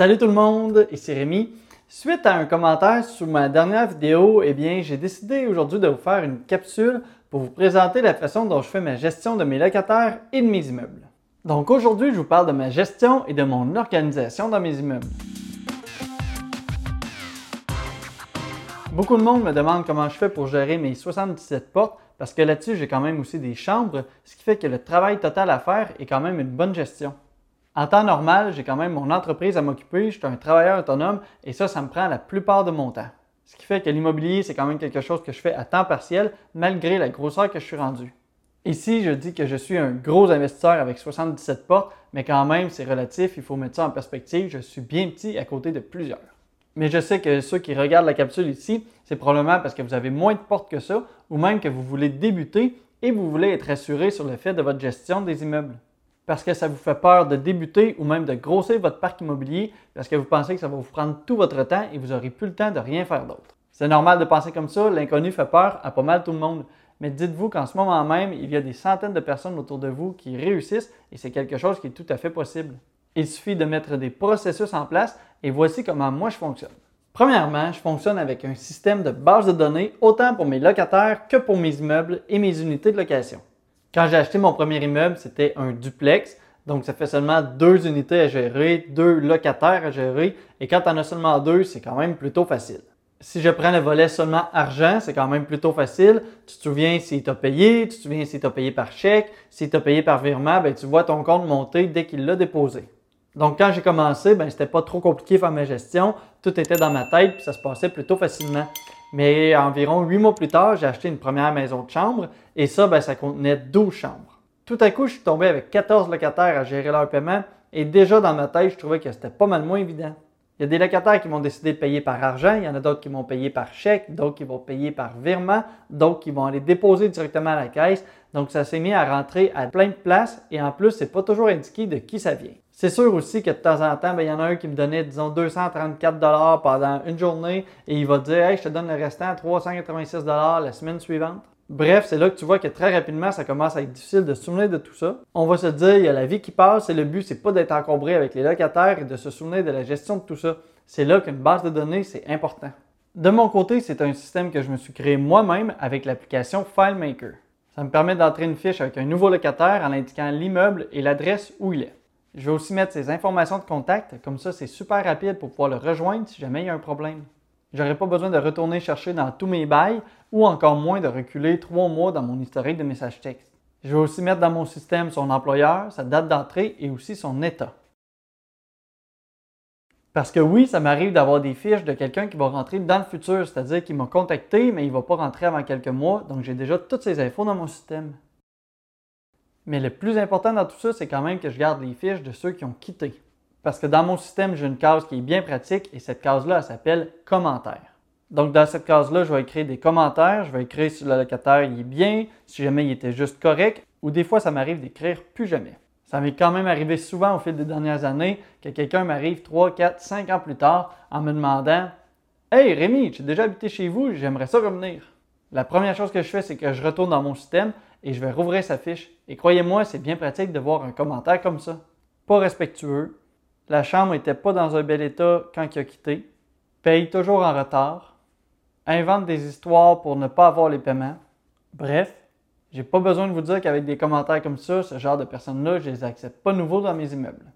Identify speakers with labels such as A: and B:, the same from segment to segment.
A: Salut tout le monde, ici Rémi. Suite à un commentaire sous ma dernière vidéo, eh bien, j'ai décidé aujourd'hui de vous faire une capsule pour vous présenter la façon dont je fais ma gestion de mes locataires et de mes immeubles. Donc aujourd'hui, je vous parle de ma gestion et de mon organisation dans mes immeubles. Beaucoup de monde me demande comment je fais pour gérer mes 77 portes parce que là-dessus, j'ai quand même aussi des chambres, ce qui fait que le travail total à faire est quand même une bonne gestion. En temps normal, j'ai quand même mon entreprise à m'occuper, je suis un travailleur autonome et ça, ça me prend la plupart de mon temps. Ce qui fait que l'immobilier, c'est quand même quelque chose que je fais à temps partiel malgré la grosseur que je suis rendu. Ici, je dis que je suis un gros investisseur avec 77 portes, mais quand même, c'est relatif, il faut mettre ça en perspective. Je suis bien petit à côté de plusieurs. Mais je sais que ceux qui regardent la capsule ici, c'est probablement parce que vous avez moins de portes que ça, ou même que vous voulez débuter et vous voulez être assuré sur le fait de votre gestion des immeubles parce que ça vous fait peur de débuter ou même de grossir votre parc immobilier parce que vous pensez que ça va vous prendre tout votre temps et vous n'aurez plus le temps de rien faire d'autre. C'est normal de penser comme ça, l'inconnu fait peur à pas mal tout le monde. Mais dites-vous qu'en ce moment même, il y a des centaines de personnes autour de vous qui réussissent et c'est quelque chose qui est tout à fait possible. Il suffit de mettre des processus en place et voici comment moi je fonctionne. Premièrement, je fonctionne avec un système de base de données autant pour mes locataires que pour mes immeubles et mes unités de location. Quand j'ai acheté mon premier immeuble, c'était un duplex. Donc, ça fait seulement deux unités à gérer, deux locataires à gérer. Et quand tu en as seulement deux, c'est quand même plutôt facile. Si je prends le volet seulement argent, c'est quand même plutôt facile. Tu te souviens s'il t'a payé, tu te souviens s'il t'a payé par chèque, s'il t'a payé par virement, ben, tu vois ton compte monter dès qu'il l'a déposé. Donc, quand j'ai commencé, ben, c'était pas trop compliqué de faire ma gestion. Tout était dans ma tête, puis ça se passait plutôt facilement. Mais environ huit mois plus tard, j'ai acheté une première maison de chambre et ça, ben, ça contenait 12 chambres. Tout à coup, je suis tombé avec 14 locataires à gérer leur paiement et déjà dans ma tête, je trouvais que c'était pas mal moins évident. Il y a des locataires qui vont décider de payer par argent, il y en a d'autres qui vont payer par chèque, d'autres qui vont payer par virement, d'autres qui vont aller déposer directement à la caisse. Donc ça s'est mis à rentrer à plein de places et en plus, c'est pas toujours indiqué de qui ça vient. C'est sûr aussi que de temps en temps, ben, il y en a un qui me donnait, disons, 234 pendant une journée et il va dire Hey, je te donne le restant à 386 la semaine suivante. Bref, c'est là que tu vois que très rapidement, ça commence à être difficile de se souvenir de tout ça. On va se dire, il y a la vie qui passe et le but, c'est pas d'être encombré avec les locataires et de se souvenir de la gestion de tout ça. C'est là qu'une base de données, c'est important. De mon côté, c'est un système que je me suis créé moi-même avec l'application FileMaker. Ça me permet d'entrer une fiche avec un nouveau locataire en indiquant l'immeuble et l'adresse où il est. Je vais aussi mettre ses informations de contact, comme ça c'est super rapide pour pouvoir le rejoindre si jamais il y a un problème. J'aurai pas besoin de retourner chercher dans tous mes bails ou encore moins de reculer trois mois dans mon historique de messages texte. Je vais aussi mettre dans mon système son employeur, sa date d'entrée et aussi son état. Parce que oui, ça m'arrive d'avoir des fiches de quelqu'un qui va rentrer dans le futur, c'est-à-dire qu'il m'a contacté, mais il ne va pas rentrer avant quelques mois, donc j'ai déjà toutes ces infos dans mon système. Mais le plus important dans tout ça, c'est quand même que je garde les fiches de ceux qui ont quitté. Parce que dans mon système, j'ai une case qui est bien pratique et cette case-là, elle s'appelle commentaires. Donc, dans cette case-là, je vais écrire des commentaires, je vais écrire si le locataire est bien, si jamais il était juste correct, ou des fois, ça m'arrive d'écrire plus jamais. Ça m'est quand même arrivé souvent au fil des dernières années que quelqu'un m'arrive 3, 4, 5 ans plus tard en me demandant Hey Rémi, j'ai déjà habité chez vous, j'aimerais ça revenir. La première chose que je fais, c'est que je retourne dans mon système et je vais rouvrir sa fiche. Et croyez-moi, c'est bien pratique de voir un commentaire comme ça. Pas respectueux. La chambre n'était pas dans un bel état quand il a quitté. Paye toujours en retard. Invente des histoires pour ne pas avoir les paiements. Bref, j'ai pas besoin de vous dire qu'avec des commentaires comme ça, ce genre de personnes-là, je les accepte pas nouveau dans mes immeubles.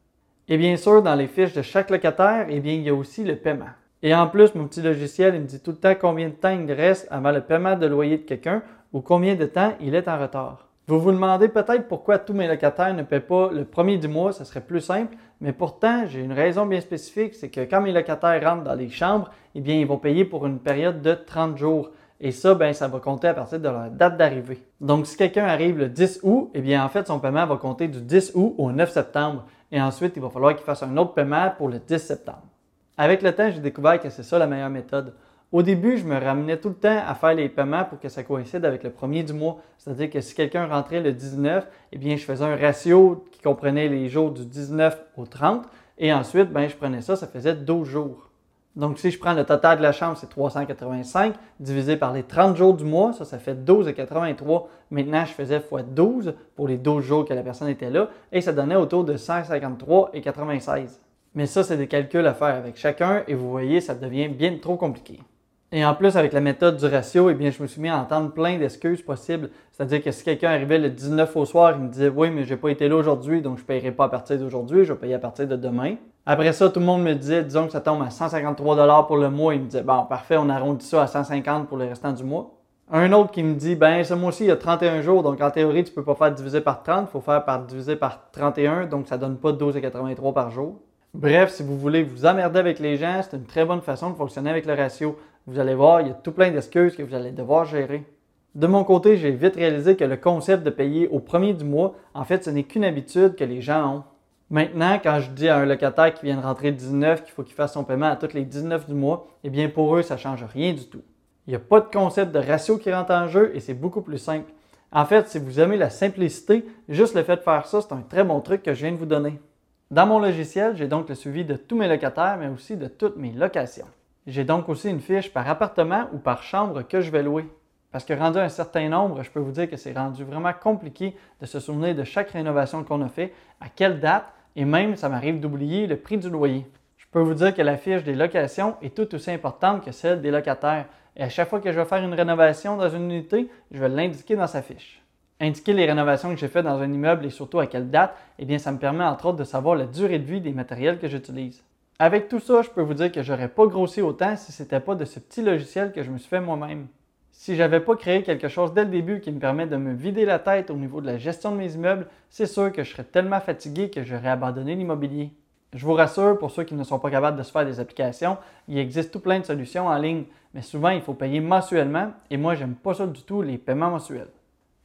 A: Et bien sûr, dans les fiches de chaque locataire, eh bien, il y a aussi le paiement. Et en plus, mon petit logiciel, il me dit tout le temps combien de temps il reste avant le paiement de loyer de quelqu'un ou combien de temps il est en retard. Vous vous demandez peut-être pourquoi tous mes locataires ne paient pas le premier du mois, ce serait plus simple, mais pourtant, j'ai une raison bien spécifique, c'est que quand mes locataires rentrent dans les chambres, eh bien, ils vont payer pour une période de 30 jours. Et ça, ben, ça va compter à partir de leur date d'arrivée. Donc, si quelqu'un arrive le 10 août, eh bien, en fait, son paiement va compter du 10 août au 9 septembre. Et ensuite, il va falloir qu'il fasse un autre paiement pour le 10 septembre. Avec le temps, j'ai découvert que c'est ça la meilleure méthode. Au début, je me ramenais tout le temps à faire les paiements pour que ça coïncide avec le premier du mois. C'est-à-dire que si quelqu'un rentrait le 19, eh bien, je faisais un ratio qui comprenait les jours du 19 au 30. Et ensuite, ben, je prenais ça, ça faisait 12 jours. Donc, si je prends le total de la chambre, c'est 385, divisé par les 30 jours du mois, ça, ça fait 12,83. Maintenant, je faisais x 12 pour les 12 jours que la personne était là, et ça donnait autour de 153,96. Mais ça, c'est des calculs à faire avec chacun et vous voyez, ça devient bien trop compliqué. Et en plus, avec la méthode du ratio, eh bien, je me suis mis à entendre plein d'excuses possibles. C'est-à-dire que si quelqu'un arrivait le 19 au soir, il me disait Oui, mais j'ai pas été là aujourd'hui, donc je ne paierai pas à partir d'aujourd'hui, je vais payer à partir de demain. Après ça, tout le monde me disait Disons que ça tombe à 153 pour le mois. Il me disait Bon, parfait, on arrondit ça à 150 pour le restant du mois. Un autre qui me dit Ben, ce mois-ci, il y a 31 jours, donc en théorie, tu ne peux pas faire diviser par 30, il faut faire par diviser par 31, donc ça ne donne pas 12,83 par jour. Bref, si vous voulez vous emmerder avec les gens, c'est une très bonne façon de fonctionner avec le ratio. Vous allez voir, il y a tout plein d'excuses que vous allez devoir gérer. De mon côté, j'ai vite réalisé que le concept de payer au premier du mois, en fait, ce n'est qu'une habitude que les gens ont. Maintenant, quand je dis à un locataire qui vient de rentrer 19 qu'il faut qu'il fasse son paiement à toutes les 19 du mois, eh bien pour eux, ça ne change rien du tout. Il n'y a pas de concept de ratio qui rentre en jeu et c'est beaucoup plus simple. En fait, si vous aimez la simplicité, juste le fait de faire ça, c'est un très bon truc que je viens de vous donner. Dans mon logiciel, j'ai donc le suivi de tous mes locataires, mais aussi de toutes mes locations. J'ai donc aussi une fiche par appartement ou par chambre que je vais louer. Parce que rendu un certain nombre, je peux vous dire que c'est rendu vraiment compliqué de se souvenir de chaque rénovation qu'on a fait, à quelle date, et même ça m'arrive d'oublier le prix du loyer. Je peux vous dire que la fiche des locations est tout aussi importante que celle des locataires. Et à chaque fois que je vais faire une rénovation dans une unité, je vais l'indiquer dans sa fiche. Indiquer les rénovations que j'ai faites dans un immeuble et surtout à quelle date, eh bien, ça me permet entre autres de savoir la durée de vie des matériels que j'utilise. Avec tout ça, je peux vous dire que j'aurais pas grossi autant si ce n'était pas de ce petit logiciel que je me suis fait moi-même. Si j'avais pas créé quelque chose dès le début qui me permet de me vider la tête au niveau de la gestion de mes immeubles, c'est sûr que je serais tellement fatigué que j'aurais abandonné l'immobilier. Je vous rassure, pour ceux qui ne sont pas capables de se faire des applications, il existe tout plein de solutions en ligne, mais souvent il faut payer mensuellement et moi j'aime pas ça du tout les paiements mensuels.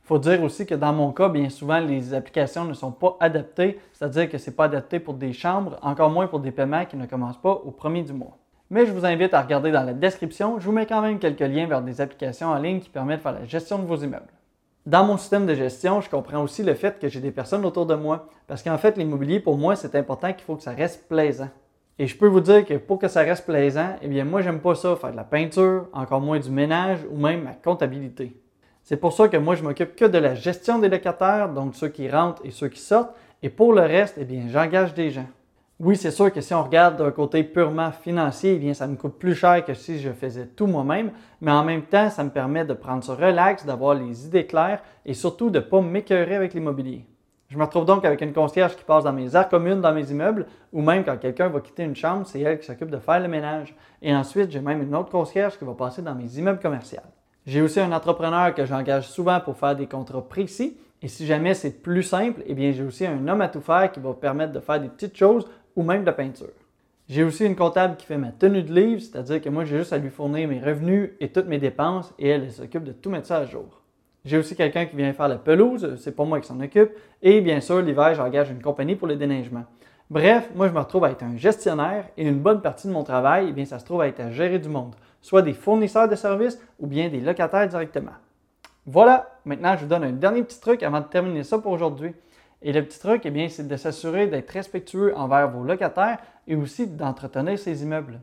A: Faut dire aussi que dans mon cas, bien souvent, les applications ne sont pas adaptées, c'est-à-dire que ce n'est pas adapté pour des chambres, encore moins pour des paiements qui ne commencent pas au premier du mois. Mais je vous invite à regarder dans la description, je vous mets quand même quelques liens vers des applications en ligne qui permettent de faire la gestion de vos immeubles. Dans mon système de gestion, je comprends aussi le fait que j'ai des personnes autour de moi, parce qu'en fait, l'immobilier, pour moi, c'est important qu'il faut que ça reste plaisant. Et je peux vous dire que pour que ça reste plaisant, eh bien, moi, j'aime pas ça, faire de la peinture, encore moins du ménage ou même ma comptabilité. C'est pour ça que moi, je m'occupe que de la gestion des locataires, donc ceux qui rentrent et ceux qui sortent. Et pour le reste, eh bien, j'engage des gens. Oui, c'est sûr que si on regarde d'un côté purement financier, eh bien, ça me coûte plus cher que si je faisais tout moi-même, mais en même temps, ça me permet de prendre ce relax, d'avoir les idées claires et surtout de ne pas m'écœurer avec l'immobilier. Je me retrouve donc avec une concierge qui passe dans mes aires communes, dans mes immeubles, ou même quand quelqu'un va quitter une chambre, c'est elle qui s'occupe de faire le ménage. Et ensuite, j'ai même une autre concierge qui va passer dans mes immeubles commerciaux. J'ai aussi un entrepreneur que j'engage souvent pour faire des contrats précis. Et si jamais c'est plus simple, eh bien j'ai aussi un homme à tout faire qui va permettre de faire des petites choses ou même de peinture. J'ai aussi une comptable qui fait ma tenue de livre, c'est-à-dire que moi j'ai juste à lui fournir mes revenus et toutes mes dépenses et elle, elle s'occupe de tout mettre ça à jour. J'ai aussi quelqu'un qui vient faire la pelouse, c'est pas moi qui s'en occupe, et bien sûr l'hiver j'engage une compagnie pour le déneigement. Bref, moi je me retrouve à être un gestionnaire et une bonne partie de mon travail, eh bien ça se trouve à être à gérer du monde soit des fournisseurs de services ou bien des locataires directement. Voilà, maintenant je vous donne un dernier petit truc avant de terminer ça pour aujourd'hui. Et le petit truc, eh bien, c'est de s'assurer d'être respectueux envers vos locataires et aussi d'entretenir ces immeubles.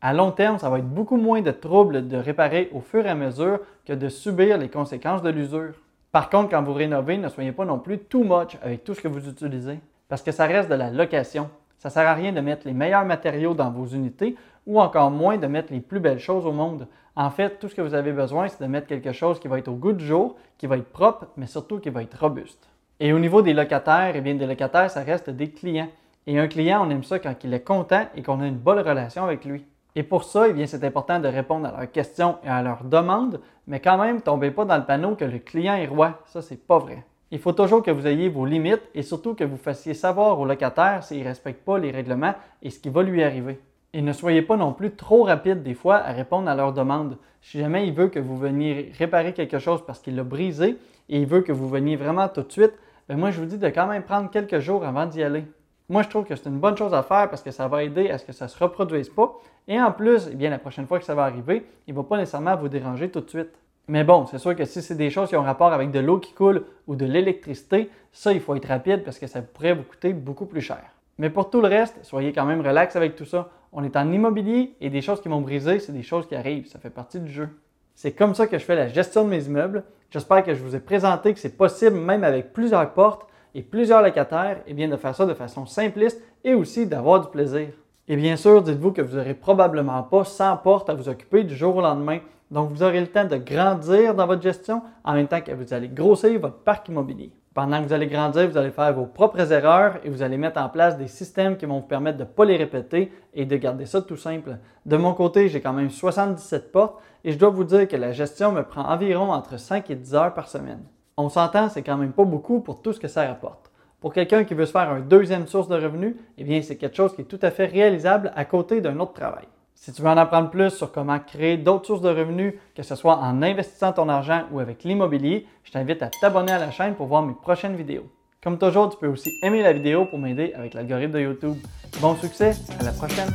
A: À long terme, ça va être beaucoup moins de troubles de réparer au fur et à mesure que de subir les conséquences de l'usure. Par contre, quand vous rénovez, ne soyez pas non plus too much avec tout ce que vous utilisez, parce que ça reste de la location. Ça ne sert à rien de mettre les meilleurs matériaux dans vos unités ou encore moins de mettre les plus belles choses au monde. En fait, tout ce que vous avez besoin, c'est de mettre quelque chose qui va être au goût du jour, qui va être propre, mais surtout qui va être robuste. Et au niveau des locataires, eh bien, des locataires, ça reste des clients. Et un client, on aime ça quand il est content et qu'on a une bonne relation avec lui. Et pour ça, eh bien, c'est important de répondre à leurs questions et à leurs demandes, mais quand même, tombez pas dans le panneau que le client est roi. Ça, c'est pas vrai. Il faut toujours que vous ayez vos limites et surtout que vous fassiez savoir au locataire s'il ne respecte pas les règlements et ce qui va lui arriver. Et ne soyez pas non plus trop rapide des fois à répondre à leurs demandes. Si jamais il veut que vous veniez réparer quelque chose parce qu'il l'a brisé et il veut que vous veniez vraiment tout de suite, ben moi je vous dis de quand même prendre quelques jours avant d'y aller. Moi je trouve que c'est une bonne chose à faire parce que ça va aider à ce que ça ne se reproduise pas. Et en plus, eh bien, la prochaine fois que ça va arriver, il ne va pas nécessairement vous déranger tout de suite. Mais bon, c'est sûr que si c'est des choses qui ont rapport avec de l'eau qui coule ou de l'électricité, ça, il faut être rapide parce que ça pourrait vous coûter beaucoup plus cher. Mais pour tout le reste, soyez quand même relax avec tout ça. On est en immobilier et des choses qui vont briser, c'est des choses qui arrivent. Ça fait partie du jeu. C'est comme ça que je fais la gestion de mes immeubles. J'espère que je vous ai présenté que c'est possible, même avec plusieurs portes et plusieurs locataires, et eh bien de faire ça de façon simpliste et aussi d'avoir du plaisir. Et bien sûr, dites-vous que vous n'aurez probablement pas 100 portes à vous occuper du jour au lendemain. Donc, vous aurez le temps de grandir dans votre gestion en même temps que vous allez grossir votre parc immobilier. Pendant que vous allez grandir, vous allez faire vos propres erreurs et vous allez mettre en place des systèmes qui vont vous permettre de ne pas les répéter et de garder ça tout simple. De mon côté, j'ai quand même 77 portes et je dois vous dire que la gestion me prend environ entre 5 et 10 heures par semaine. On s'entend, c'est quand même pas beaucoup pour tout ce que ça rapporte. Pour quelqu'un qui veut se faire une deuxième source de revenus, eh bien, c'est quelque chose qui est tout à fait réalisable à côté d'un autre travail. Si tu veux en apprendre plus sur comment créer d'autres sources de revenus, que ce soit en investissant ton argent ou avec l'immobilier, je t'invite à t'abonner à la chaîne pour voir mes prochaines vidéos. Comme toujours, tu peux aussi aimer la vidéo pour m'aider avec l'algorithme de YouTube. Bon succès, à la prochaine!